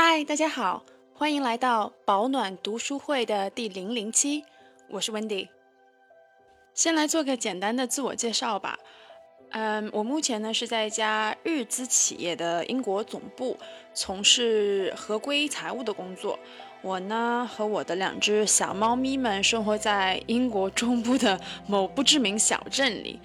嗨，大家好，欢迎来到保暖读书会的第零零期，我是 Wendy。先来做个简单的自我介绍吧。嗯，我目前呢是在一家日资企业的英国总部从事合规财务的工作。我呢和我的两只小猫咪们生活在英国中部的某不知名小镇里。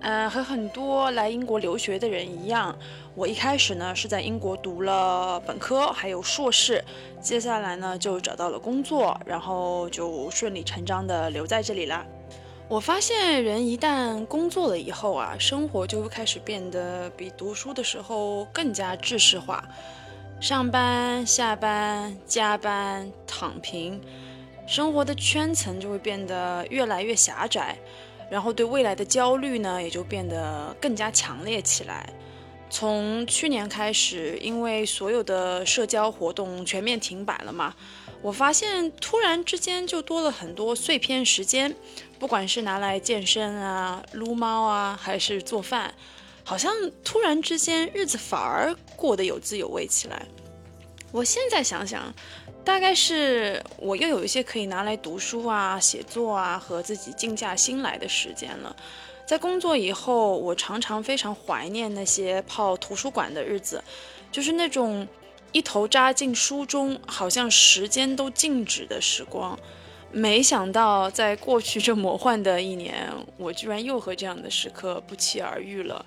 嗯，和很多来英国留学的人一样，我一开始呢是在英国读了本科，还有硕士，接下来呢就找到了工作，然后就顺理成章的留在这里了。我发现人一旦工作了以后啊，生活就会开始变得比读书的时候更加制式化，上班、下班、加班、躺平，生活的圈层就会变得越来越狭窄。然后对未来的焦虑呢，也就变得更加强烈起来。从去年开始，因为所有的社交活动全面停摆了嘛，我发现突然之间就多了很多碎片时间，不管是拿来健身啊、撸猫啊，还是做饭，好像突然之间日子反而过得有滋有味起来。我现在想想。大概是我又有一些可以拿来读书啊、写作啊和自己静下心来的时间了。在工作以后，我常常非常怀念那些泡图书馆的日子，就是那种一头扎进书中，好像时间都静止的时光。没想到，在过去这 魔幻的一年，我居然又和这样的时刻不期而遇了。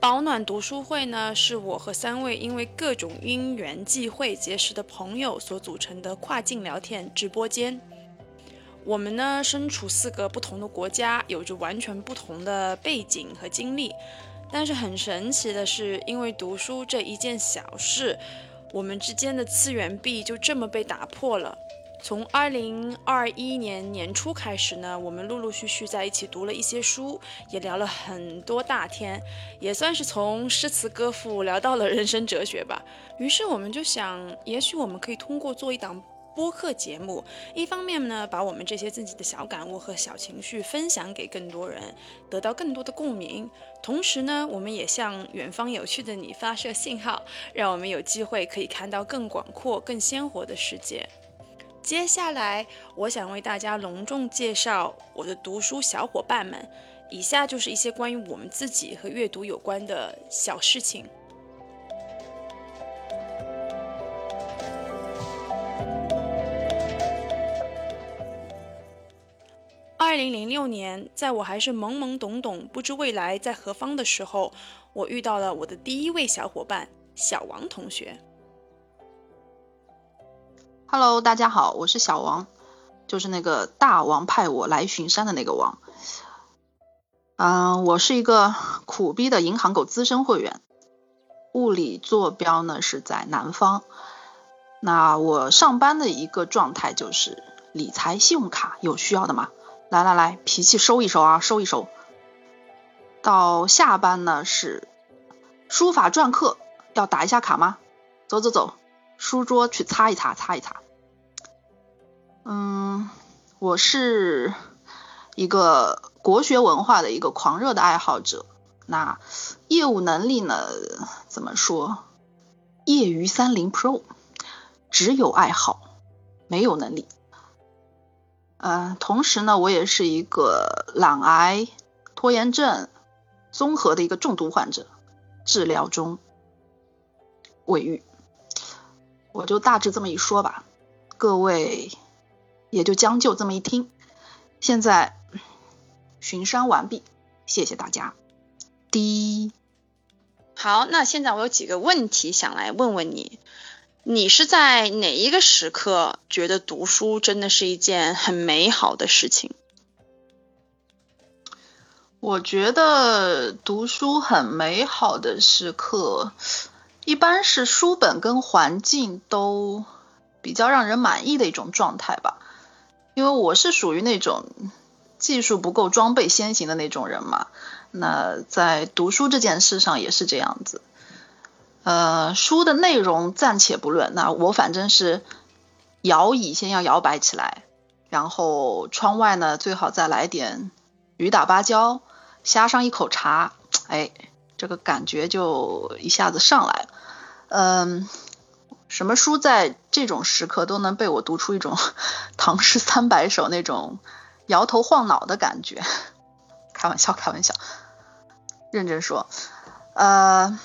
保暖读书会呢，是我和三位因为各种因缘际会结识的朋友所组成的跨境聊天直播间。我们呢，身处四个不同的国家，有着完全不同的背景和经历。但是很神奇的是，因为读书这一件小事，我们之间的次元壁就这么被打破了。从二零二一年年初开始呢，我们陆陆续续在一起读了一些书，也聊了很多大天，也算是从诗词歌赋聊到了人生哲学吧。于是我们就想，也许我们可以通过做一档播客节目，一方面呢，把我们这些自己的小感悟和小情绪分享给更多人，得到更多的共鸣；同时呢，我们也向远方有趣的你发射信号，让我们有机会可以看到更广阔、更鲜活的世界。接下来，我想为大家隆重介绍我的读书小伙伴们。以下就是一些关于我们自己和阅读有关的小事情。二零零六年，在我还是懵懵懂懂、不知未来在何方的时候，我遇到了我的第一位小伙伴小王同学。Hello，大家好，我是小王，就是那个大王派我来巡山的那个王。嗯，我是一个苦逼的银行狗资深会员，物理坐标呢是在南方。那我上班的一个状态就是理财信用卡有需要的吗？来来来，脾气收一收啊，收一收。到下班呢是书法篆刻要打一下卡吗？走走走。书桌去擦一擦，擦一擦。嗯，我是一个国学文化的一个狂热的爱好者。那业务能力呢？怎么说？业余三零 Pro，只有爱好，没有能力。嗯，同时呢，我也是一个懒癌、拖延症综合的一个重度患者，治疗中，未愈。我就大致这么一说吧，各位也就将就这么一听。现在巡山完毕，谢谢大家。第一，好，那现在我有几个问题想来问问你，你是在哪一个时刻觉得读书真的是一件很美好的事情？我觉得读书很美好的时刻。一般是书本跟环境都比较让人满意的一种状态吧，因为我是属于那种技术不够、装备先行的那种人嘛。那在读书这件事上也是这样子。呃，书的内容暂且不论，那我反正是摇椅先要摇摆起来，然后窗外呢最好再来点雨打芭蕉，呷上一口茶，哎。这个感觉就一下子上来。嗯，什么书在这种时刻都能被我读出一种 唐诗三百首那种摇头晃脑的感觉。开玩笑，开玩笑，认真说，呃，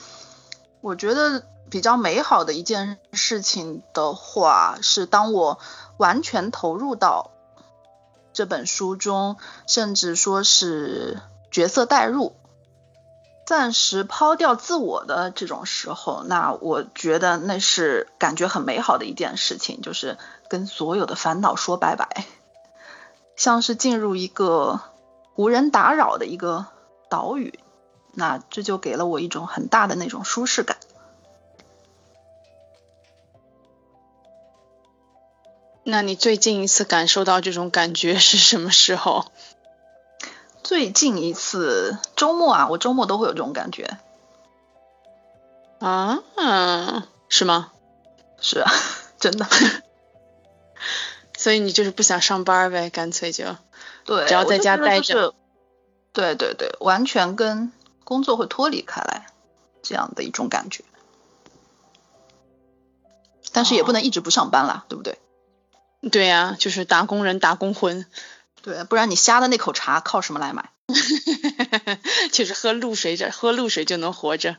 我觉得比较美好的一件事情的话，是当我完全投入到这本书中，甚至说是角色代入。暂时抛掉自我的这种时候，那我觉得那是感觉很美好的一件事情，就是跟所有的烦恼说拜拜，像是进入一个无人打扰的一个岛屿，那这就给了我一种很大的那种舒适感。那你最近一次感受到这种感觉是什么时候？最近一次周末啊，我周末都会有这种感觉。啊，是吗？是啊，真的。所以你就是不想上班呗，干脆就对，只要在家待着。对对对，完全跟工作会脱离开来，这样的一种感觉。但是也不能一直不上班啦，对不对？对呀，就是打工人打工魂。对，不然你瞎的那口茶靠什么来买？就是喝露水着，喝露水就能活着。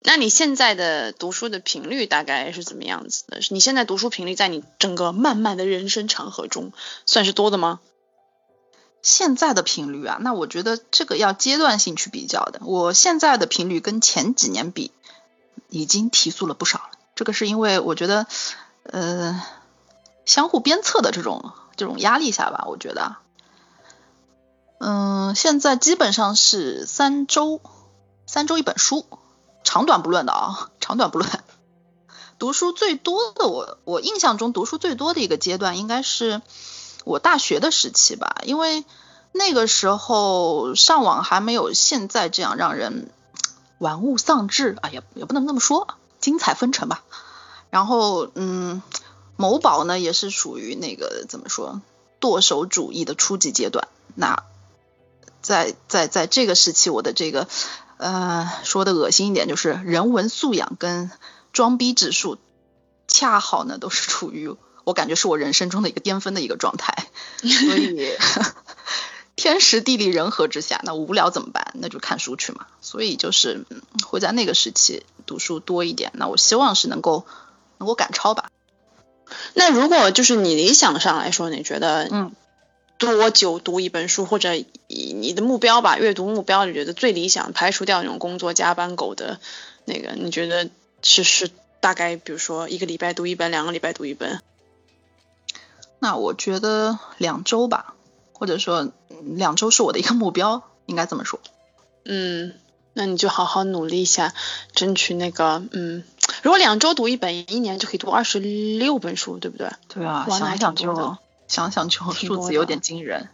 那你现在的读书的频率大概是怎么样子的？你现在读书频率在你整个漫漫的人生长河中算是多的吗？现在的频率啊，那我觉得这个要阶段性去比较的。我现在的频率跟前几年比，已经提速了不少了。这个是因为我觉得，呃，相互鞭策的这种这种压力下吧，我觉得。嗯，现在基本上是三周，三周一本书，长短不论的啊，长短不论。读书最多的我，我印象中读书最多的一个阶段，应该是我大学的时期吧，因为那个时候上网还没有现在这样让人玩物丧志啊，也也不能那么说，精彩纷呈吧。然后，嗯，某宝呢也是属于那个怎么说剁手主义的初级阶段，那。在在在这个时期，我的这个呃说的恶心一点，就是人文素养跟装逼指数恰好呢都是处于我感觉是我人生中的一个巅峰的一个状态，所以 天时地利人和之下，那无聊怎么办？那就看书去嘛。所以就是会在那个时期读书多一点。那我希望是能够能够赶超吧。那如果就是你理想上来说，你觉得嗯？多久读一本书，或者以你的目标吧，阅读目标，你觉得最理想，排除掉那种工作加班狗的那个，你觉得是是大概，比如说一个礼拜读一本，两个礼拜读一本？那我觉得两周吧，或者说两周是我的一个目标，应该这么说。嗯，那你就好好努力一下，争取那个，嗯，如果两周读一本，一年就可以读二十六本书，对不对？对啊，想想就。想想就数字有点惊人。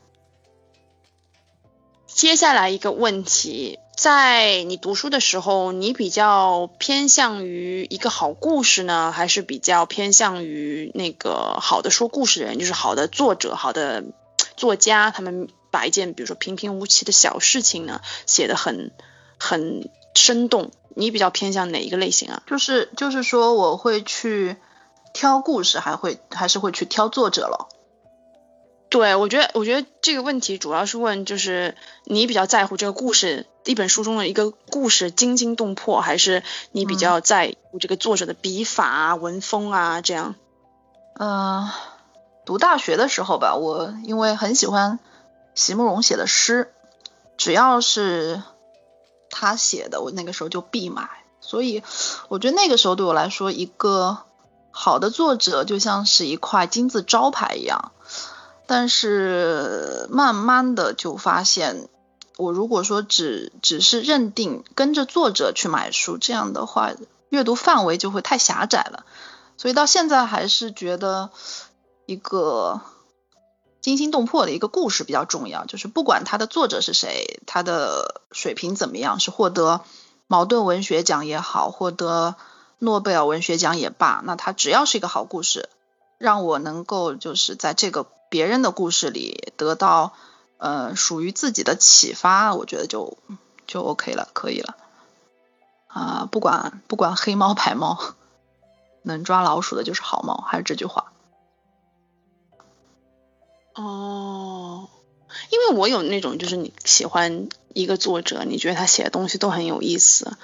接下来一个问题，在你读书的时候，你比较偏向于一个好故事呢，还是比较偏向于那个好的说故事的人，就是好的作者、好的作家，他们把一件比如说平平无奇的小事情呢，写的很很生动。你比较偏向哪一个类型啊？就是就是说，我会去挑故事，还会还是会去挑作者了。对，我觉得，我觉得这个问题主要是问，就是你比较在乎这个故事，一本书中的一个故事惊心动魄，还是你比较在乎这个作者的笔法啊、文风啊这样？嗯，读大学的时候吧，我因为很喜欢席慕容写的诗，只要是他写的，我那个时候就必买。所以我觉得那个时候对我来说，一个好的作者就像是一块金字招牌一样。但是慢慢的就发现，我如果说只只是认定跟着作者去买书，这样的话阅读范围就会太狭窄了。所以到现在还是觉得一个惊心动魄的一个故事比较重要。就是不管他的作者是谁，他的水平怎么样，是获得茅盾文学奖也好，获得诺贝尔文学奖也罢，那他只要是一个好故事，让我能够就是在这个。别人的故事里得到呃属于自己的启发，我觉得就就 OK 了，可以了。啊，不管不管黑猫白猫，能抓老鼠的就是好猫，还是这句话。哦，因为我有那种，就是你喜欢一个作者，你觉得他写的东西都很有意思。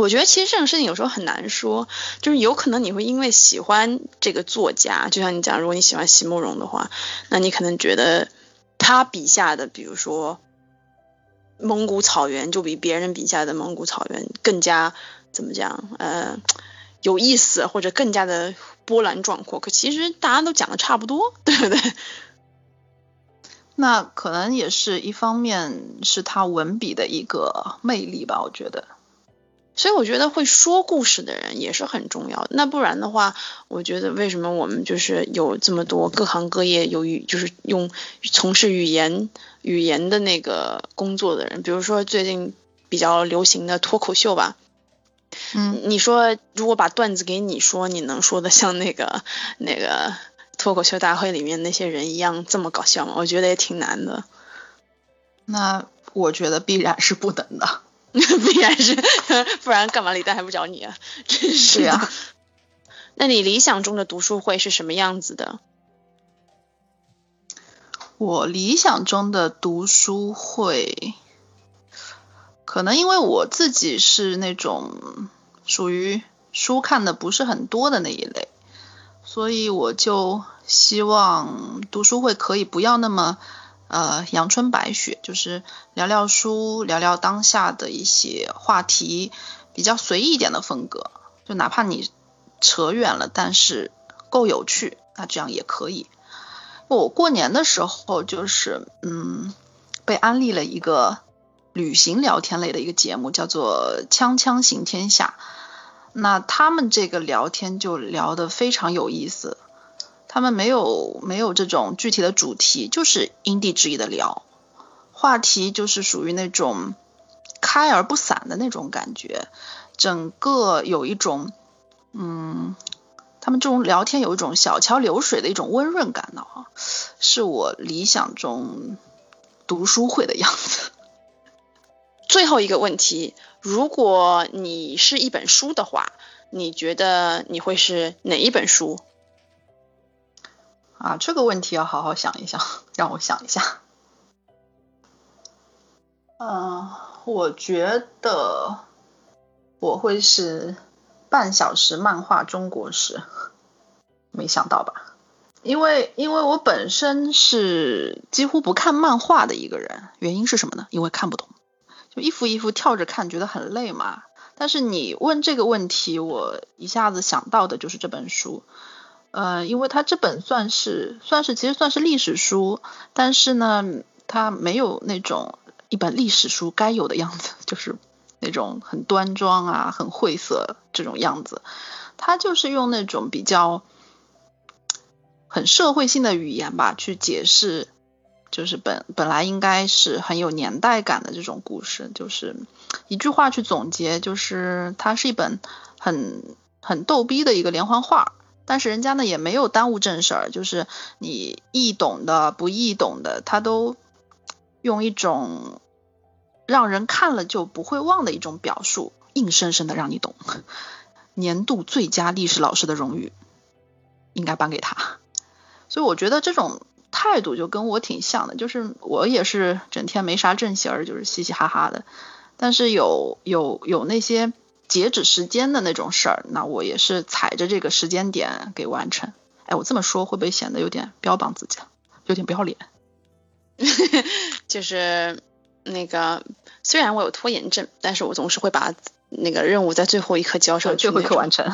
我觉得其实这种事情有时候很难说，就是有可能你会因为喜欢这个作家，就像你讲，如果你喜欢席慕容的话，那你可能觉得他笔下的，比如说蒙古草原，就比别人笔下的蒙古草原更加怎么讲，呃，有意思，或者更加的波澜壮阔。可其实大家都讲的差不多，对不对？那可能也是一方面是他文笔的一个魅力吧，我觉得。所以我觉得会说故事的人也是很重要的。那不然的话，我觉得为什么我们就是有这么多各行各业有语，就是用从事语言语言的那个工作的人，比如说最近比较流行的脱口秀吧。嗯，你说如果把段子给你说，你能说的像那个 那个脱口秀大会里面那些人一样这么搞笑吗？我觉得也挺难的。那我觉得必然是不能的。必然是，不然干嘛李诞还不找你啊？真是啊。那你理想中的读书会是什么样子的？我理想中的读书会，可能因为我自己是那种属于书看的不是很多的那一类，所以我就希望读书会可以不要那么。呃，阳春白雪就是聊聊书，聊聊当下的一些话题，比较随意一点的风格。就哪怕你扯远了，但是够有趣，那这样也可以。我过年的时候就是嗯，被安利了一个旅行聊天类的一个节目，叫做《锵锵行天下》。那他们这个聊天就聊得非常有意思。他们没有没有这种具体的主题，就是因地制宜的聊，话题就是属于那种开而不散的那种感觉，整个有一种，嗯，他们这种聊天有一种小桥流水的一种温润感的哈，是我理想中读书会的样子。最后一个问题，如果你是一本书的话，你觉得你会是哪一本书？啊，这个问题要好好想一想，让我想一下。嗯，我觉得我会是半小时漫画中国史，没想到吧？因为因为我本身是几乎不看漫画的一个人，原因是什么呢？因为看不懂，就一幅一幅跳着看，觉得很累嘛。但是你问这个问题，我一下子想到的就是这本书。呃，因为它这本算是算是其实算是历史书，但是呢，它没有那种一本历史书该有的样子，就是那种很端庄啊、很晦涩这种样子。它就是用那种比较很社会性的语言吧，去解释，就是本本来应该是很有年代感的这种故事，就是一句话去总结，就是它是一本很很逗逼的一个连环画。但是人家呢也没有耽误正事儿，就是你易懂的、不易懂的，他都用一种让人看了就不会忘的一种表述，硬生生的让你懂。年度最佳历史老师的荣誉应该颁给他，所以我觉得这种态度就跟我挺像的，就是我也是整天没啥正形儿，就是嘻嘻哈哈的，但是有有有那些。截止时间的那种事儿，那我也是踩着这个时间点给完成。哎，我这么说会不会显得有点标榜自己，有点不要脸？就是那个，虽然我有拖延症，但是我总是会把那个任务在最后一刻交上去，最后一刻完成。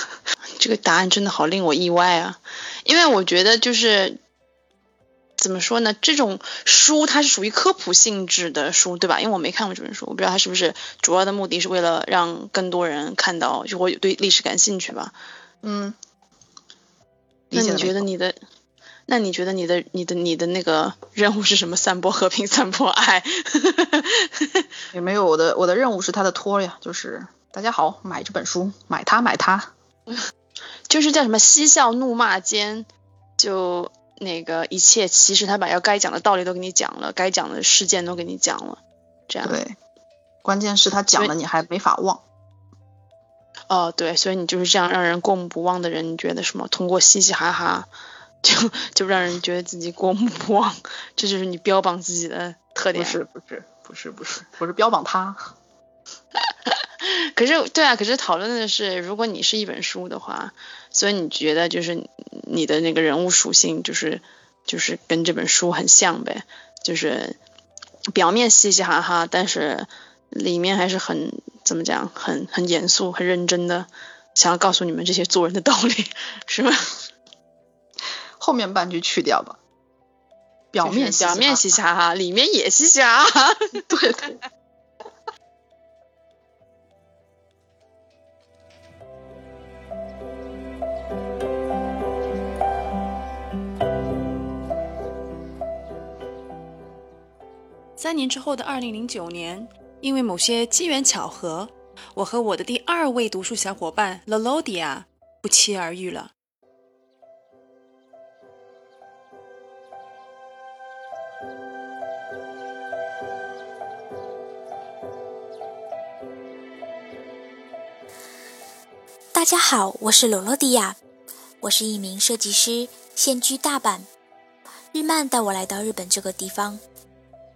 这个答案真的好令我意外啊！因为我觉得就是。怎么说呢？这种书它是属于科普性质的书，对吧？因为我没看过这本书，我不知道它是不是主要的目的是为了让更多人看到，就我对历史感兴趣吧。嗯。那你觉得你的，那你觉得你的你的你的那个任务是什么？散播和平，散播爱。也没有，我的我的任务是他的托呀，就是大家好，买这本书，买它买它。就是叫什么嬉笑怒骂间就。那个一切，其实他把要该讲的道理都给你讲了，该讲的事件都给你讲了，这样。对，关键是他讲了你还没法忘。哦，对，所以你就是这样让人过目不忘的人，你觉得什么？通过嘻嘻哈哈，就就让人觉得自己过目不忘，这就是你标榜自己的特点。不是不是不是不是，我是标榜他。可是对啊，可是讨论的是，如果你是一本书的话，所以你觉得就是你的那个人物属性就是就是跟这本书很像呗，就是表面嘻嘻哈哈，但是里面还是很怎么讲，很很严肃、很认真的，想要告诉你们这些做人的道理，是吧？后面半句去掉吧，表面表面嘻嘻哈哈，里面也嘻嘻哈哈，对 对。三年之后的二零零九年，因为某些机缘巧合，我和我的第二位读书小伙伴 Lolodia 不期而遇了。大家好，我是罗罗迪亚，我是一名设计师，现居大阪。日漫带我来到日本这个地方。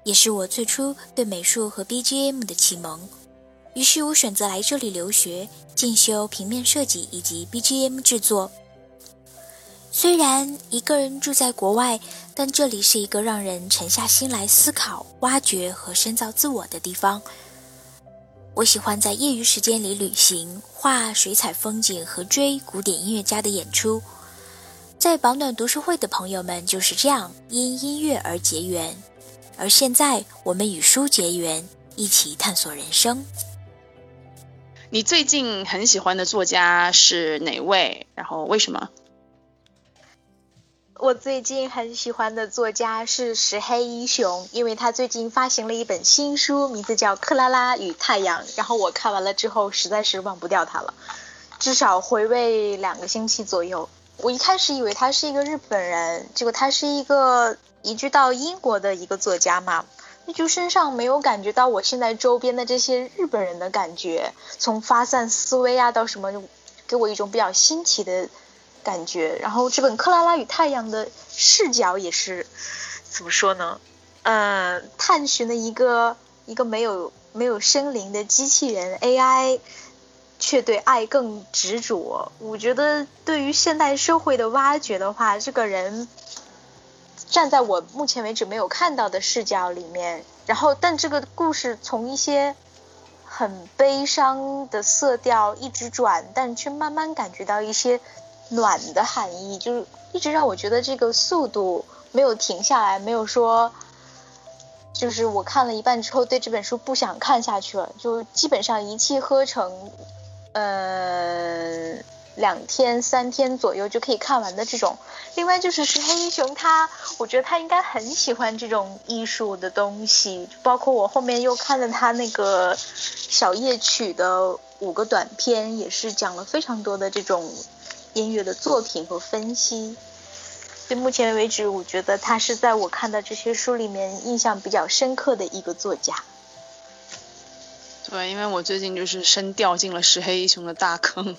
也是我最初对美术和 BGM 的启蒙，于是我选择来这里留学，进修平面设计以及 BGM 制作。虽然一个人住在国外，但这里是一个让人沉下心来思考、挖掘和深造自我的地方。我喜欢在业余时间里旅行、画水彩风景和追古典音乐家的演出。在保暖读书会的朋友们就是这样因音乐而结缘。而现在，我们与书结缘，一起探索人生。你最近很喜欢的作家是哪位？然后为什么？我最近很喜欢的作家是石黑一雄，因为他最近发行了一本新书，名字叫《克拉拉与太阳》。然后我看完了之后，实在是忘不掉他了，至少回味两个星期左右。我一开始以为他是一个日本人，结果他是一个。移居到英国的一个作家嘛，那就身上没有感觉到我现在周边的这些日本人的感觉，从发散思维啊到什么，给我一种比较新奇的感觉。然后这本《克拉拉与太阳》的视角也是怎么说呢？呃，探寻了一个一个没有没有生灵的机器人 AI，却对爱更执着。我觉得对于现代社会的挖掘的话，这个人。站在我目前为止没有看到的视角里面，然后，但这个故事从一些很悲伤的色调一直转，但却慢慢感觉到一些暖的含义，就是一直让我觉得这个速度没有停下来，没有说，就是我看了一半之后对这本书不想看下去了，就基本上一气呵成，呃，两天三天左右就可以看完的这种。另外就是石黑一雄，他我觉得他应该很喜欢这种艺术的东西，包括我后面又看了他那个小夜曲的五个短片，也是讲了非常多的这种音乐的作品和分析。就目前为止，我觉得他是在我看的这些书里面印象比较深刻的一个作家。对，因为我最近就是深掉进了石黑一雄的大坑。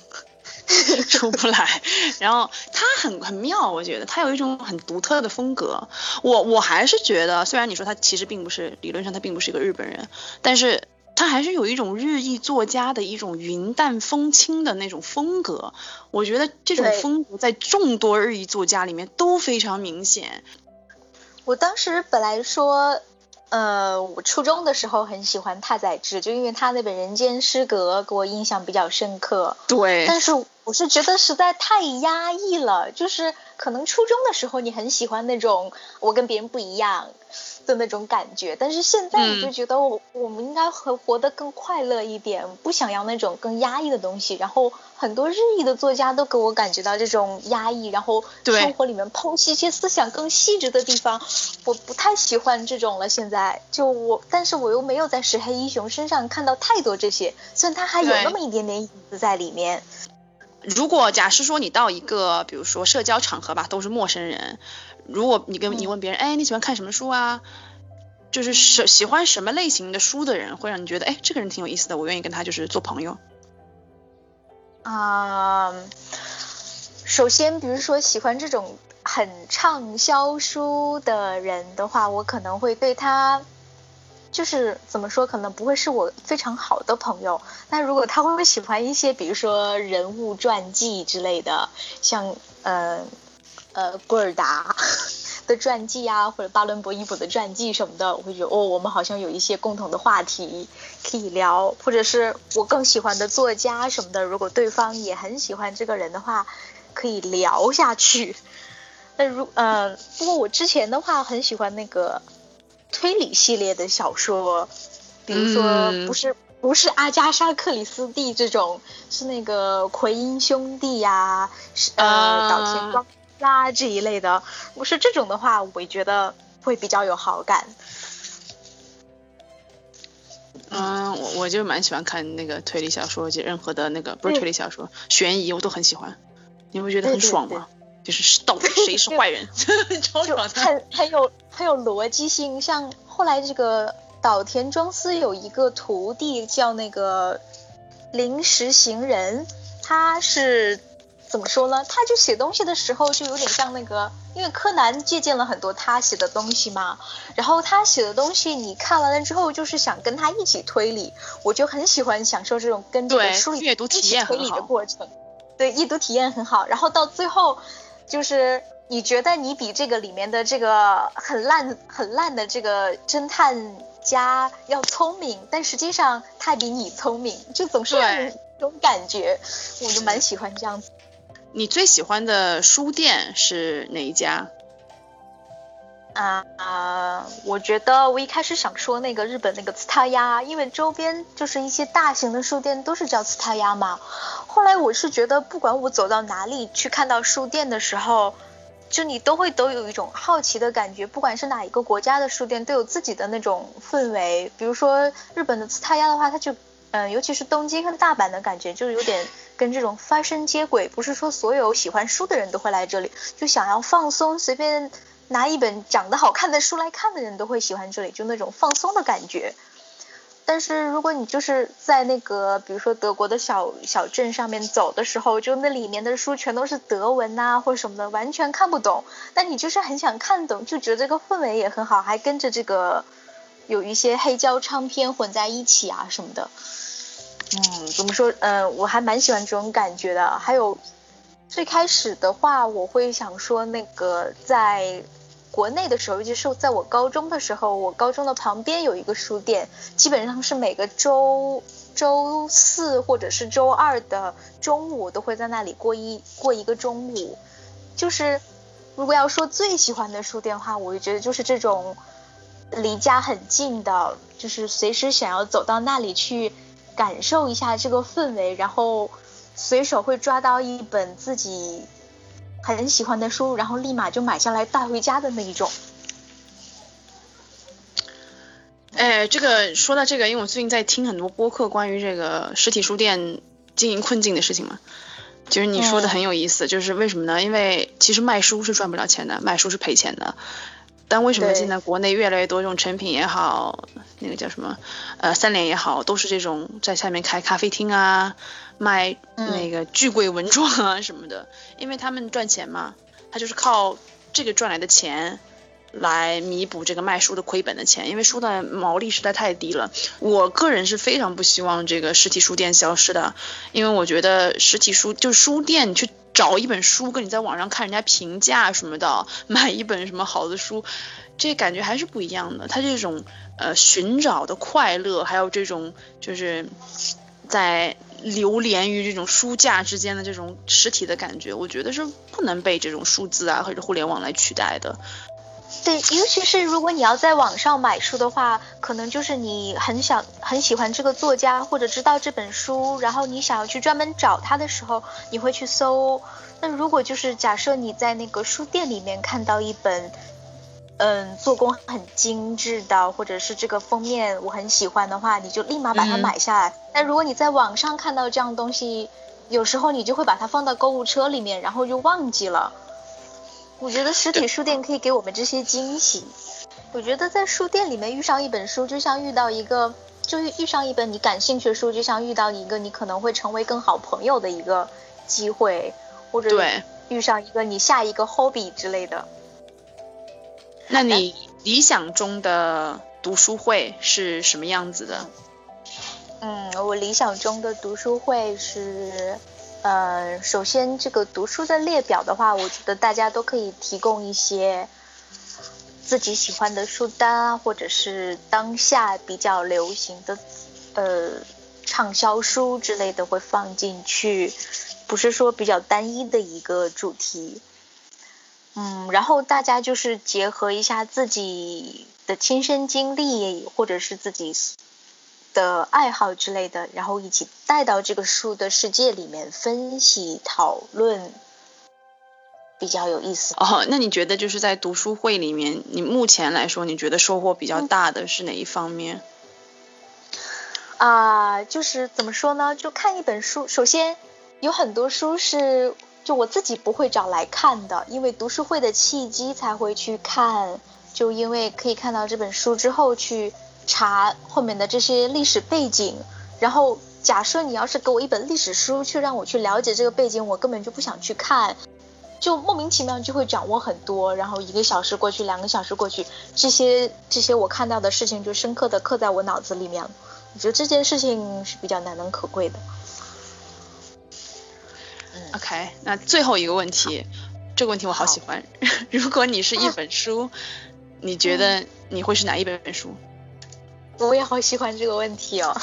出不来，然后他很很妙，我觉得他有一种很独特的风格。我我还是觉得，虽然你说他其实并不是理论上他并不是一个日本人，但是他还是有一种日裔作家的一种云淡风轻的那种风格。我觉得这种风格在众多日裔作家里面都非常明显。我当时本来说。呃，我初中的时候很喜欢太宰治，就因为他那本《人间失格》给我印象比较深刻。对。但是我是觉得实在太压抑了，就是可能初中的时候你很喜欢那种我跟别人不一样。的那种感觉，但是现在你就觉得我我们应该活活得更快乐一点，不想要那种更压抑的东西。然后很多日裔的作家都给我感觉到这种压抑，然后生活里面剖析一些思想更细致的地方，我不太喜欢这种了。现在就我，但是我又没有在石黑一雄身上看到太多这些，虽然他还有那么一点点影子在里面。如果假设说你到一个比如说社交场合吧，都是陌生人。如果你跟你问别人，哎，你喜欢看什么书啊？就是什喜欢什么类型的书的人，会让你觉得，哎，这个人挺有意思的，我愿意跟他就是做朋友。啊，首先，比如说喜欢这种很畅销书的人的话，我可能会对他，就是怎么说，可能不会是我非常好的朋友。那如果他会不会喜欢一些，比如说人物传记之类的，像呃呃古尔达。的传记啊，或者巴伦博伊普的传记什么的，我会觉得哦，我们好像有一些共同的话题可以聊，或者是我更喜欢的作家什么的，如果对方也很喜欢这个人的话，可以聊下去。那如嗯，不过我之前的话很喜欢那个推理系列的小说，比如说不是不是阿加莎克里斯蒂这种，是那个奎因兄弟呀，呃岛田庄。啦这一类的，如果是这种的话，我觉得会比较有好感。嗯，我我就蛮喜欢看那个推理小说，就任何的那个不是推理小说，悬疑我都很喜欢。你会觉得很爽吗？就是到底谁是 坏人。很很有很有逻辑性。像后来这个岛田庄司有一个徒弟叫那个临时行人，他是。怎么说呢？他就写东西的时候就有点像那个，因为柯南借鉴了很多他写的东西嘛。然后他写的东西你看完了之后，就是想跟他一起推理。我就很喜欢享受这种跟这个书里阅读体验推理的过程。对，阅读体验很好。然后到最后，就是你觉得你比这个里面的这个很烂很烂的这个侦探家要聪明，但实际上他比你聪明，就总是让人这种感觉。我就蛮喜欢这样子。你最喜欢的书店是哪一家？啊，我觉得我一开始想说那个日本那个茨塔亚，因为周边就是一些大型的书店都是叫茨塔亚嘛。后来我是觉得，不管我走到哪里去看到书店的时候，就你都会都有一种好奇的感觉。不管是哪一个国家的书店，都有自己的那种氛围。比如说日本的茨塔亚的话，它就嗯，尤其是东京跟大阪的感觉，就是有点。跟这种发生接轨，不是说所有喜欢书的人都会来这里，就想要放松，随便拿一本长得好看的书来看的人都会喜欢这里，就那种放松的感觉。但是如果你就是在那个，比如说德国的小小镇上面走的时候，就那里面的书全都是德文呐或者什么的，完全看不懂。但你就是很想看懂，就觉得这个氛围也很好，还跟着这个有一些黑胶唱片混在一起啊什么的。嗯，怎么说？嗯，我还蛮喜欢这种感觉的。还有，最开始的话，我会想说，那个在国内的时候，尤其是在我高中的时候，我高中的旁边有一个书店，基本上是每个周周四或者是周二的中午都会在那里过一过一个中午。就是如果要说最喜欢的书店的话，我就觉得就是这种离家很近的，就是随时想要走到那里去。感受一下这个氛围，然后随手会抓到一本自己很喜欢的书，然后立马就买下来带回家的那一种。哎，这个说到这个，因为我最近在听很多播客关于这个实体书店经营困境的事情嘛，就是你说的很有意思，就是为什么呢？因为其实卖书是赚不了钱的，卖书是赔钱的。但为什么现在国内越来越多这种成品也好，那个叫什么，呃，三联也好，都是这种在下面开咖啡厅啊，卖那个巨贵文创啊什么的，因为他们赚钱嘛，他就是靠这个赚来的钱来弥补这个卖书的亏本的钱，因为书的毛利实在太低了。我个人是非常不希望这个实体书店消失的，因为我觉得实体书就是书店去。找一本书，跟你在网上看人家评价什么的，买一本什么好的书，这感觉还是不一样的。他这种呃寻找的快乐，还有这种就是在流连于这种书架之间的这种实体的感觉，我觉得是不能被这种数字啊或者互联网来取代的。对，尤其是如果你要在网上买书的话，可能就是你很想很喜欢这个作家，或者知道这本书，然后你想要去专门找他的时候，你会去搜。那如果就是假设你在那个书店里面看到一本，嗯，做工很精致的，或者是这个封面我很喜欢的话，你就立马把它买下来。但如果你在网上看到这样东西，有时候你就会把它放到购物车里面，然后就忘记了。我觉得实体书店可以给我们这些惊喜。我觉得在书店里面遇上一本书，就像遇到一个，就遇上一本你感兴趣的书，就像遇到一个你可能会成为更好朋友的一个机会，或者对，遇上一个你下一个 hobby 之类的。那你理想中的读书会是什么样子的？嗯，我理想中的读书会是，呃，首先这个读书的列表的话，我觉得大家都可以提供一些自己喜欢的书单啊，或者是当下比较流行的呃畅销书之类的会放进去，不是说比较单一的一个主题。嗯，然后大家就是结合一下自己的亲身经历，或者是自己的爱好之类的，然后一起带到这个书的世界里面分析讨论，比较有意思。哦，那你觉得就是在读书会里面，你目前来说，你觉得收获比较大的是哪一方面？啊，就是怎么说呢？就看一本书，首先有很多书是就我自己不会找来看的，因为读书会的契机才会去看，就因为可以看到这本书之后去查后面的这些历史背景，然后假设你要是给我一本历史书去让我去了解这个背景，我根本就不想去看，就莫名其妙就会掌握很多，然后一个小时过去，两个小时过去，这些这些我看到的事情就深刻的刻在我脑子里面了。我觉得这件事情是比较难能可贵的。OK，那最后一个问题，这个问题我好喜欢。如果你是一本书，你觉得你会是哪一本书？我也好喜欢这个问题哦。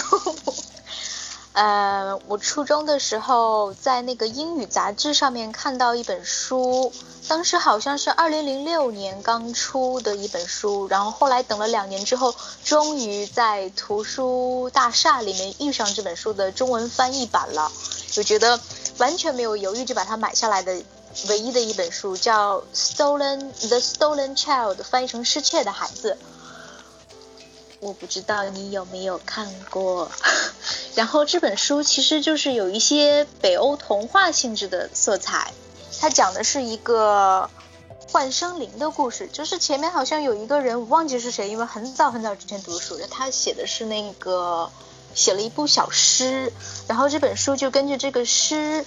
呃，我初中的时候在那个英语杂志上面看到一本书，当时好像是二零零六年刚出的一本书，然后后来等了两年之后，终于在图书大厦里面遇上这本书的中文翻译版了，就觉得完全没有犹豫就把它买下来的唯一的一本书，叫《Stolen the Stolen Child》，翻译成失窃的孩子。我不知道你有没有看过，然后这本书其实就是有一些北欧童话性质的色彩，它讲的是一个幻生灵的故事，就是前面好像有一个人我忘记是谁，因为很早很早之前读书，他写的是那个写了一部小诗，然后这本书就根据这个诗。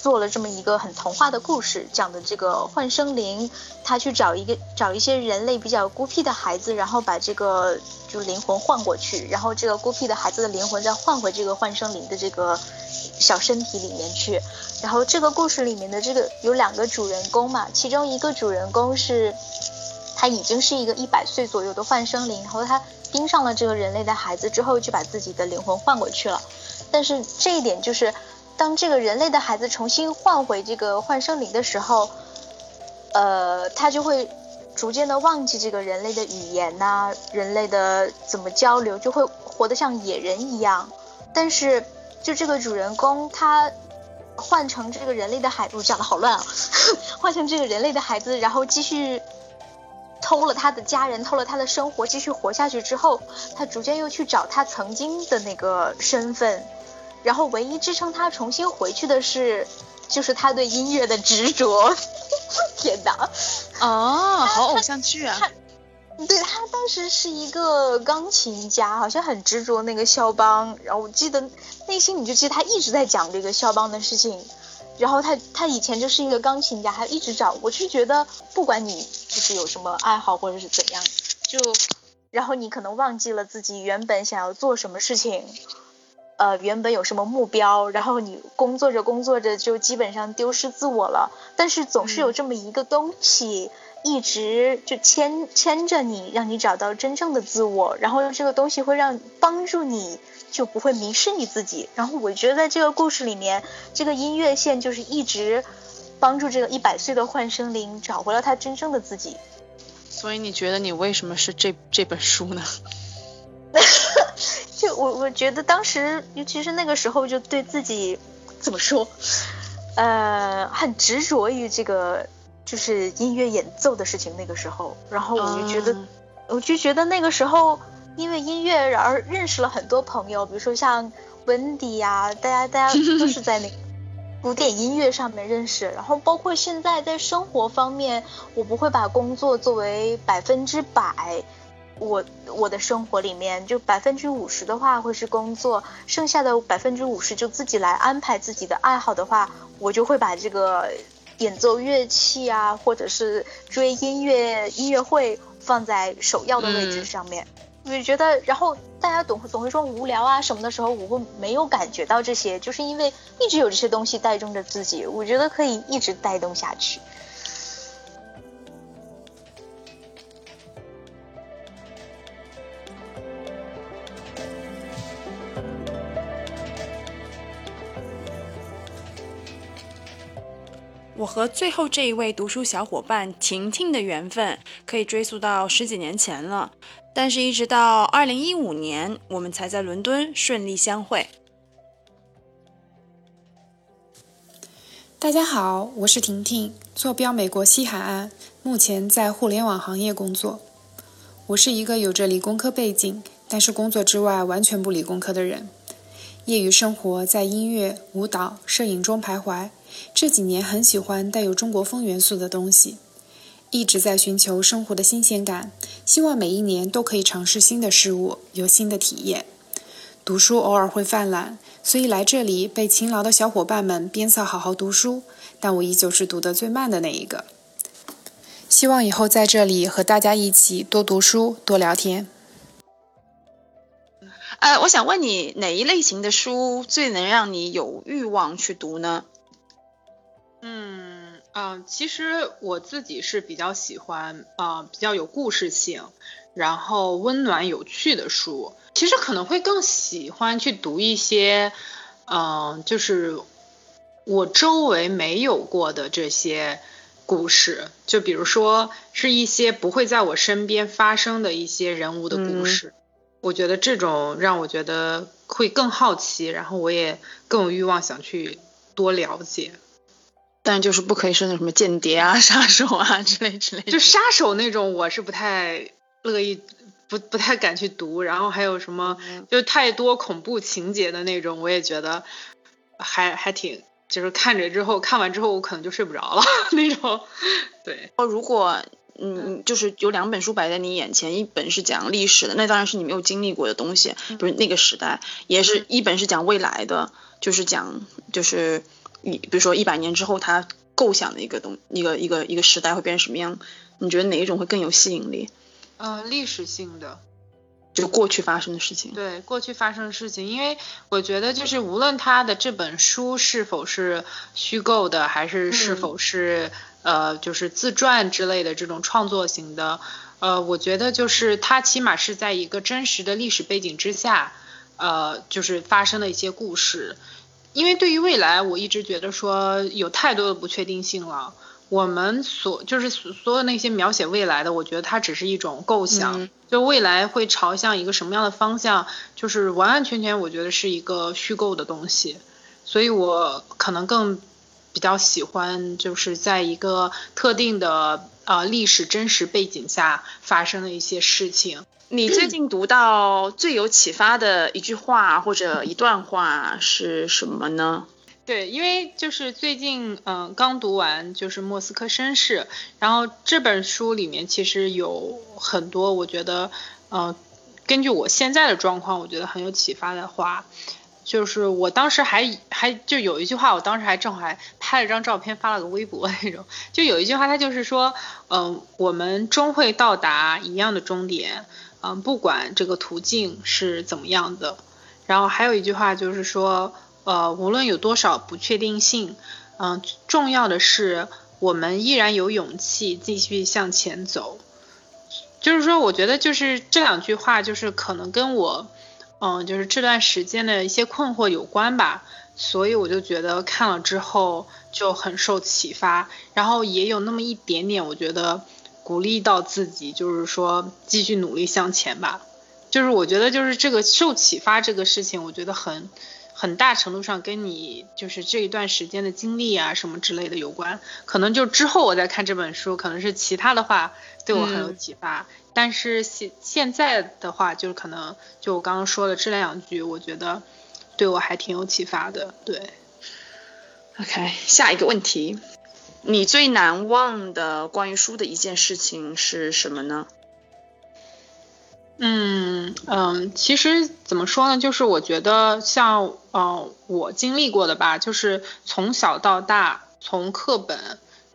做了这么一个很童话的故事，讲的这个幻生灵，他去找一个找一些人类比较孤僻的孩子，然后把这个就灵魂换过去，然后这个孤僻的孩子的灵魂再换回这个幻生灵的这个小身体里面去。然后这个故事里面的这个有两个主人公嘛，其中一个主人公是他已经是一个一百岁左右的幻生灵，然后他盯上了这个人类的孩子之后，就把自己的灵魂换过去了。但是这一点就是。当这个人类的孩子重新换回这个幻生灵的时候，呃，他就会逐渐的忘记这个人类的语言呐、人类的怎么交流，就会活得像野人一样。但是，就这个主人公他换成这个人类的孩子，我讲的好乱啊，换成这个人类的孩子，然后继续偷了他的家人，偷了他的生活，继续活下去之后，他逐渐又去找他曾经的那个身份。然后唯一支撑他重新回去的是，就是他对音乐的执着。天哪！哦，好偶像剧啊！对他当时是一个钢琴家，好像很执着那个肖邦。然后我记得内心你就记得他一直在讲这个肖邦的事情。然后他他以前就是一个钢琴家，还一直找。我是觉得不管你就是有什么爱好或者是怎样，就然后你可能忘记了自己原本想要做什么事情。呃，原本有什么目标，然后你工作着工作着就基本上丢失自我了。但是总是有这么一个东西，一直就牵牵着你，让你找到真正的自我。然后这个东西会让帮助你，就不会迷失你自己。然后我觉得在这个故事里面，这个音乐线就是一直帮助这个一百岁的幻生灵找回了他真正的自己。所以你觉得你为什么是这这本书呢？就我我觉得当时，尤其是那个时候，就对自己怎么说，呃，很执着于这个就是音乐演奏的事情。那个时候，然后我就觉得，嗯我就觉得那个时候因为音乐而认识了很多朋友，比如说像温迪呀，大家大家都是在那个 古典音乐上面认识，然后包括现在在生活方面，我不会把工作作为百分之百，我我的生活里面就百分之五十的话会是工作，剩下的百分之五十就自己来安排自己的爱好的话，我就会把这个演奏乐器啊，或者是追音乐音乐会放在首要的位置上面。我就觉得，然后大家总总会说无聊啊什么的时候，我会没有感觉到这些，就是因为一直有这些东西带动着自己，我觉得可以一直带动下去。我和最后这一位读书小伙伴婷婷的缘分可以追溯到十几年前了，但是，一直到二零一五年，我们才在伦敦顺利相会。大家好，我是婷婷，坐标美国西海岸，目前在互联网行业工作。我是一个有着理工科背景，但是工作之外完全不理工科的人。业余生活在音乐、舞蹈、摄影中徘徊。这几年很喜欢带有中国风元素的东西，一直在寻求生活的新鲜感，希望每一年都可以尝试新的事物，有新的体验。读书偶尔会犯懒，所以来这里被勤劳的小伙伴们鞭策好好读书，但我依旧是读得最慢的那一个。希望以后在这里和大家一起多读书、多聊天。呃，我想问你，哪一类型的书最能让你有欲望去读呢？嗯啊，其实我自己是比较喜欢啊，比较有故事性，然后温暖有趣的书。其实可能会更喜欢去读一些，嗯，就是我周围没有过的这些故事，就比如说是一些不会在我身边发生的一些人物的故事。我觉得这种让我觉得会更好奇，然后我也更有欲望想去多了解。但就是不可以是那什么间谍啊、杀手啊之类之类的。就杀手那种，我是不太乐意，不不太敢去读。然后还有什么，就太多恐怖情节的那种，我也觉得还还挺，就是看着之后，看完之后我可能就睡不着了 那种。对。哦，如果。嗯，就是有两本书摆在你眼前，一本是讲历史的，那当然是你没有经历过的东西，不是那个时代；也是一本是讲未来的，就是讲就是你比如说一百年之后他构想的一个东一个一个一个时代会变成什么样？你觉得哪一种会更有吸引力？呃，历史性的，就过去发生的事情。对，过去发生的事情，因为我觉得就是无论他的这本书是否是虚构的，还是是否是。呃，就是自传之类的这种创作型的，呃，我觉得就是它起码是在一个真实的历史背景之下，呃，就是发生的一些故事。因为对于未来，我一直觉得说有太多的不确定性了。我们所就是所有那些描写未来的，我觉得它只是一种构想，就未来会朝向一个什么样的方向，就是完完全全我觉得是一个虚构的东西。所以我可能更。比较喜欢就是在一个特定的呃历史真实背景下发生的一些事情。你最近读到最有启发的一句话或者一段话是什么呢？对，因为就是最近嗯刚读完就是《莫斯科绅士》，然后这本书里面其实有很多我觉得嗯根据我现在的状况，我觉得很有启发的话。就是我当时还还就有一句话，我当时还正好还拍了张照片发了个微博那种。就有一句话，他就是说，嗯，我们终会到达一样的终点，嗯，不管这个途径是怎么样的。然后还有一句话就是说，呃，无论有多少不确定性，嗯，重要的是我们依然有勇气继续向前走。就是说，我觉得就是这两句话，就是可能跟我。嗯，就是这段时间的一些困惑有关吧，所以我就觉得看了之后就很受启发，然后也有那么一点点，我觉得鼓励到自己，就是说继续努力向前吧。就是我觉得就是这个受启发这个事情，我觉得很很大程度上跟你就是这一段时间的经历啊什么之类的有关。可能就之后我再看这本书，可能是其他的话对我很有启发。但是现现在的话，就是可能就我刚刚说的这两句，我觉得对我还挺有启发的。对，OK，下一个问题，你最难忘的关于书的一件事情是什么呢？嗯嗯，其实怎么说呢，就是我觉得像呃我经历过的吧，就是从小到大，从课本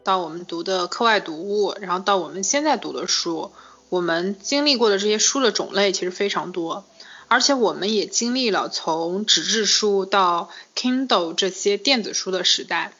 到我们读的课外读物，然后到我们现在读的书，我们经历过的这些书的种类其实非常多，而且我们也经历了从纸质书到 Kindle 这些电子书的时代，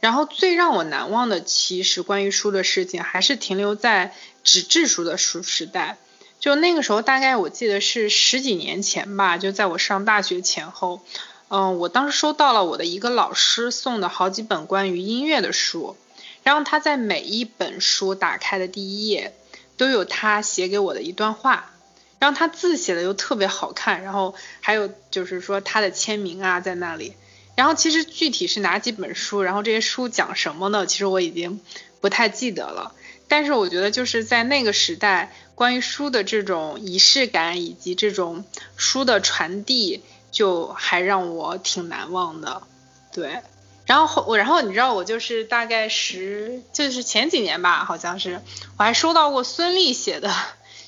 然后最让我难忘的，其实关于书的事情，还是停留在纸质书的书时代。就那个时候，大概我记得是十几年前吧，就在我上大学前后，嗯，我当时收到了我的一个老师送的好几本关于音乐的书，然后他在每一本书打开的第一页都有他写给我的一段话，然后他字写的又特别好看，然后还有就是说他的签名啊在那里，然后其实具体是哪几本书，然后这些书讲什么呢？其实我已经不太记得了。但是我觉得就是在那个时代，关于书的这种仪式感以及这种书的传递，就还让我挺难忘的。对，然后我然后你知道我就是大概十就是前几年吧，好像是我还收到过孙俪写的，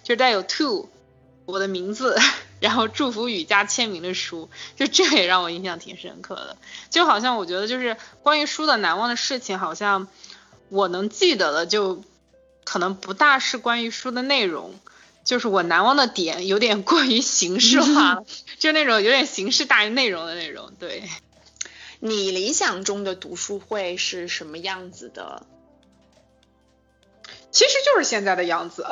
就是带有 to 我的名字，然后祝福语加签名的书，就这也让我印象挺深刻的。就好像我觉得就是关于书的难忘的事情，好像我能记得的就。可能不大是关于书的内容，就是我难忘的点有点过于形式化了，就那种有点形式大于内容的那种。对，你理想中的读书会是什么样子的？其实就是现在的样子，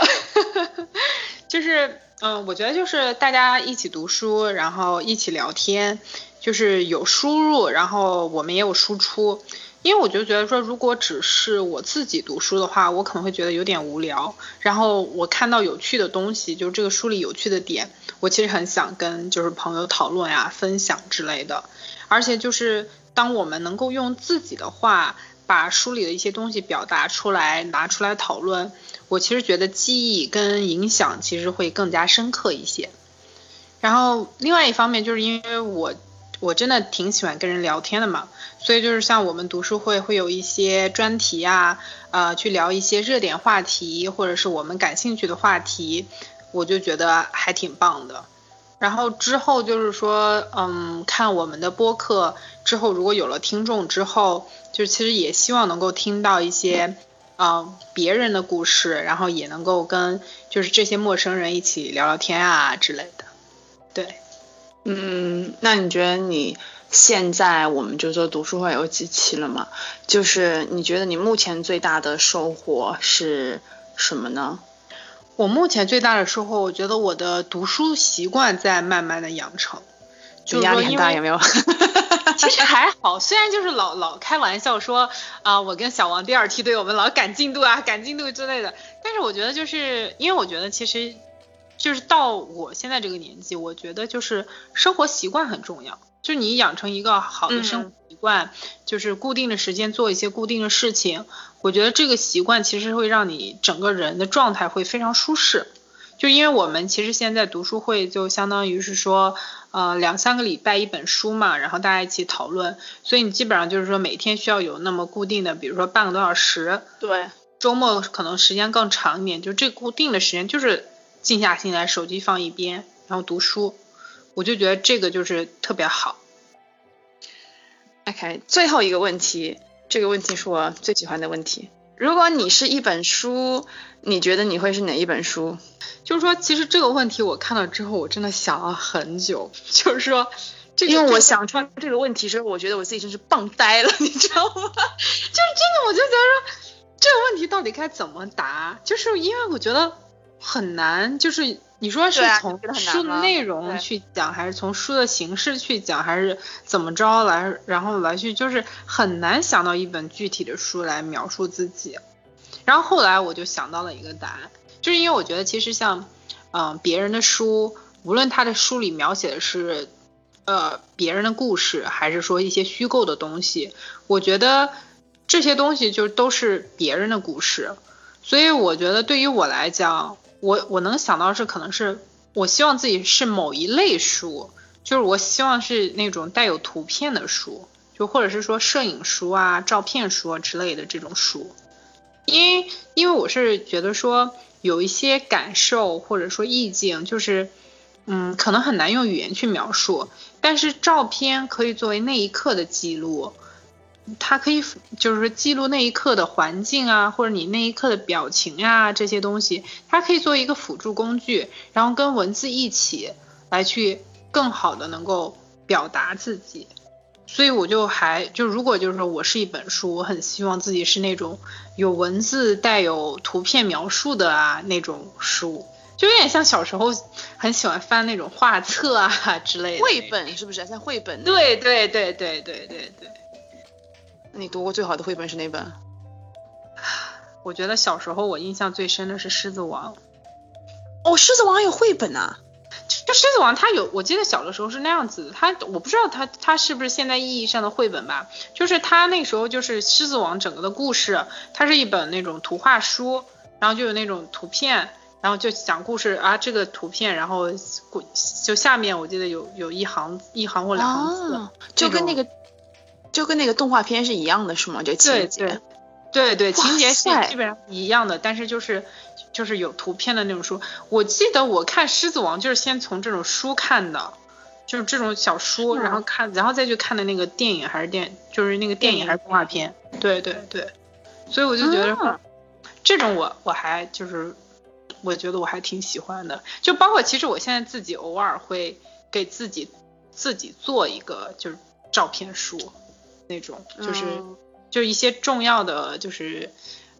就是嗯，我觉得就是大家一起读书，然后一起聊天，就是有输入，然后我们也有输出。因为我就觉得说，如果只是我自己读书的话，我可能会觉得有点无聊。然后我看到有趣的东西，就是这个书里有趣的点，我其实很想跟就是朋友讨论呀、分享之类的。而且就是当我们能够用自己的话把书里的一些东西表达出来、拿出来讨论，我其实觉得记忆跟影响其实会更加深刻一些。然后另外一方面，就是因为我。我真的挺喜欢跟人聊天的嘛，所以就是像我们读书会会有一些专题啊，呃，去聊一些热点话题或者是我们感兴趣的话题，我就觉得还挺棒的。然后之后就是说，嗯，看我们的播客之后，如果有了听众之后，就其实也希望能够听到一些，嗯，别人的故事，然后也能够跟就是这些陌生人一起聊聊天啊之类的，对。嗯，那你觉得你现在我们就做读书会有几期了吗？就是你觉得你目前最大的收获是什么呢？我目前最大的收获，我觉得我的读书习惯在慢慢的养成。就压力很大有没有？其实还好，虽然就是老老开玩笑说啊，我跟小王第二梯队，我们老赶进度啊，赶进度之类的。但是我觉得就是因为我觉得其实。就是到我现在这个年纪，我觉得就是生活习惯很重要。就你养成一个好的生活习惯，就是固定的时间做一些固定的事情，我觉得这个习惯其实会让你整个人的状态会非常舒适。就因为我们其实现在读书会就相当于是说，呃，两三个礼拜一本书嘛，然后大家一起讨论，所以你基本上就是说每天需要有那么固定的，比如说半个多小时。对。周末可能时间更长一点，就这固定的时间就是。静下心来，手机放一边，然后读书，我就觉得这个就是特别好。OK，最后一个问题，这个问题是我最喜欢的问题。如果你是一本书，你觉得你会是哪一本书？就是说，其实这个问题我看到之后，我真的想了很久。就是说，因为我想出这个问题时候，我觉得我自己真是棒呆了，你知道吗？就是真的，我就觉得说这个问题到底该怎么答？就是因为我觉得。很难，就是你说是从书的内容去讲，还是从书的形式去讲，还是怎么着来，然后来去，就是很难想到一本具体的书来描述自己。然后后来我就想到了一个答案，就是因为我觉得其实像，嗯，别人的书，无论他的书里描写的是，呃，别人的故事，还是说一些虚构的东西，我觉得这些东西就都是别人的故事，所以我觉得对于我来讲。我我能想到是可能是我希望自己是某一类书，就是我希望是那种带有图片的书，就或者是说摄影书啊、照片书之类的这种书，因为因为我是觉得说有一些感受或者说意境，就是嗯，可能很难用语言去描述，但是照片可以作为那一刻的记录。它可以就是记录那一刻的环境啊，或者你那一刻的表情呀这些东西，它可以作为一个辅助工具，然后跟文字一起来去更好的能够表达自己。所以我就还就如果就是说我是一本书，我很希望自己是那种有文字带有图片描述的啊那种书，就有点像小时候很喜欢翻那种画册啊之类的。绘本是不是？像绘本？对对对对对对对。那你读过最好的绘本是哪本？我觉得小时候我印象最深的是《狮子王》。哦，《狮子王》有绘本啊？就《狮子王》，它有，我记得小的时候是那样子。它我不知道它它是不是现在意义上的绘本吧？就是它那时候就是《狮子王》整个的故事，它是一本那种图画书，然后就有那种图片，然后就讲故事啊。这个图片，然后就下面我记得有有一行一行或两行字，就跟那个。就跟那个动画片是一样的，是吗？就情节，对对，情节是基本上一样的，但是就是就是有图片的那种书。我记得我看《狮子王》就是先从这种书看的，就是这种小书，然后看，然后再去看的那个电影还是电，就是那个电影还是动画片。对对对，所以我就觉得这种我我还就是我觉得我还挺喜欢的，就包括其实我现在自己偶尔会给自己自己做一个就是照片书。那种就是，就一些重要的就是，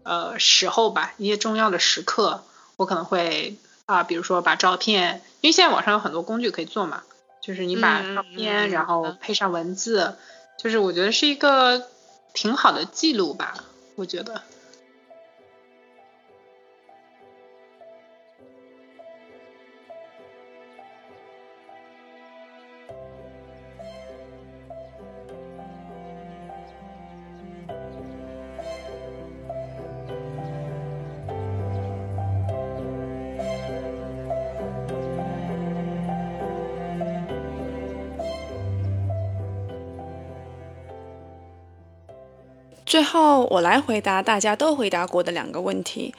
呃时候吧，一些重要的时刻，我可能会啊，比如说把照片，因为现在网上有很多工具可以做嘛，就是你把照片，然后配上文字，就是我觉得是一个挺好的记录吧，我觉得。最后，我来回答大家都回答过的两个问题。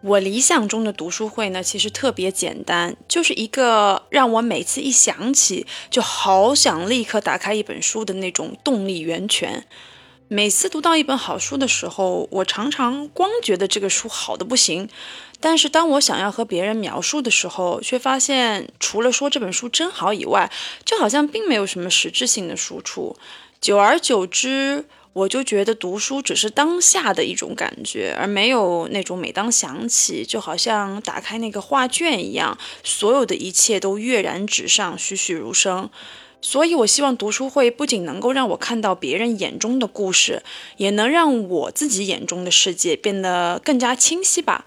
我理想中的读书会呢，其实特别简单，就是一个让我每次一想起就好想立刻打开一本书的那种动力源泉。每次读到一本好书的时候，我常常光觉得这个书好的不行，但是当我想要和别人描述的时候，却发现除了说这本书真好以外，就好像并没有什么实质性的输出。久而久之。我就觉得读书只是当下的一种感觉，而没有那种每当想起，就好像打开那个画卷一样，所有的一切都跃然纸上，栩栩如生。所以，我希望读书会不仅能够让我看到别人眼中的故事，也能让我自己眼中的世界变得更加清晰吧。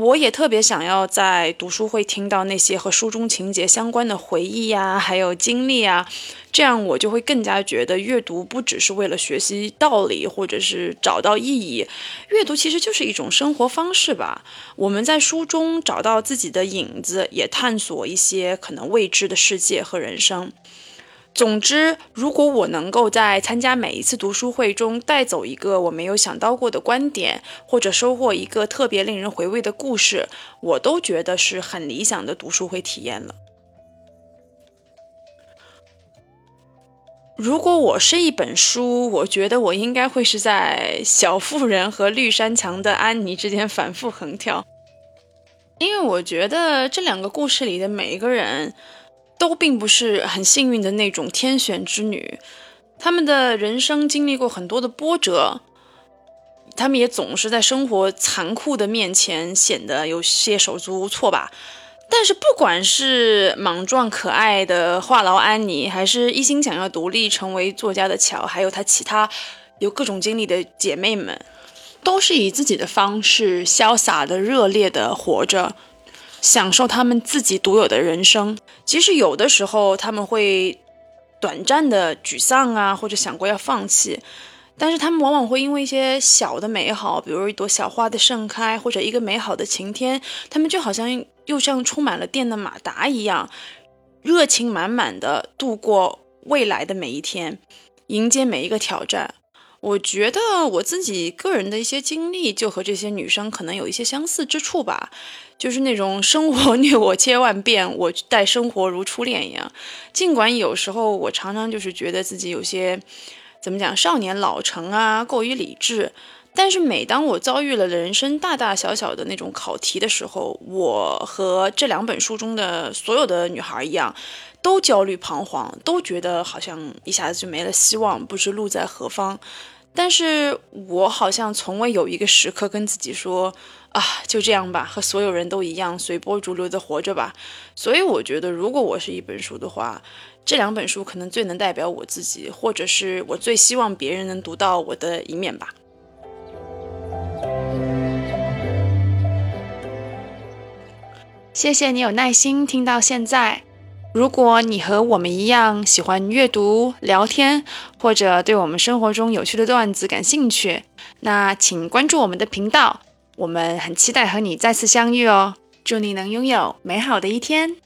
我也特别想要在读书会听到那些和书中情节相关的回忆呀，还有经历啊，这样我就会更加觉得阅读不只是为了学习道理或者是找到意义，阅读其实就是一种生活方式吧。我们在书中找到自己的影子，也探索一些可能未知的世界和人生。总之，如果我能够在参加每一次读书会中带走一个我没有想到过的观点，或者收获一个特别令人回味的故事，我都觉得是很理想的读书会体验了。如果我是一本书，我觉得我应该会是在小妇人和绿山墙的安妮之间反复横跳，因为我觉得这两个故事里的每一个人。都并不是很幸运的那种天选之女，他们的人生经历过很多的波折，他们也总是在生活残酷的面前显得有些手足无措吧。但是不管是莽撞可爱的话痨安妮，还是一心想要独立成为作家的乔，还有她其他有各种经历的姐妹们，都是以自己的方式潇洒的、热烈的活着。享受他们自己独有的人生，即使有的时候他们会短暂的沮丧啊，或者想过要放弃，但是他们往往会因为一些小的美好，比如一朵小花的盛开，或者一个美好的晴天，他们就好像又像充满了电的马达一样，热情满满的度过未来的每一天。迎接每一个挑战。我觉得我自己个人的一些经历，就和这些女生可能有一些相似之处吧，就是那种生活虐我千万遍，我待生活如初恋一样。尽管有时候我常常就是觉得自己有些，怎么讲，少年老成啊，过于理智。但是每当我遭遇了人生大大小小的那种考题的时候，我和这两本书中的所有的女孩一样，都焦虑彷徨，都觉得好像一下子就没了希望，不知路在何方。但是我好像从未有一个时刻跟自己说啊，就这样吧，和所有人都一样，随波逐流的活着吧。所以我觉得，如果我是一本书的话，这两本书可能最能代表我自己，或者是我最希望别人能读到我的一面吧。谢谢你有耐心听到现在。如果你和我们一样喜欢阅读、聊天，或者对我们生活中有趣的段子感兴趣，那请关注我们的频道。我们很期待和你再次相遇哦！祝你能拥有美好的一天。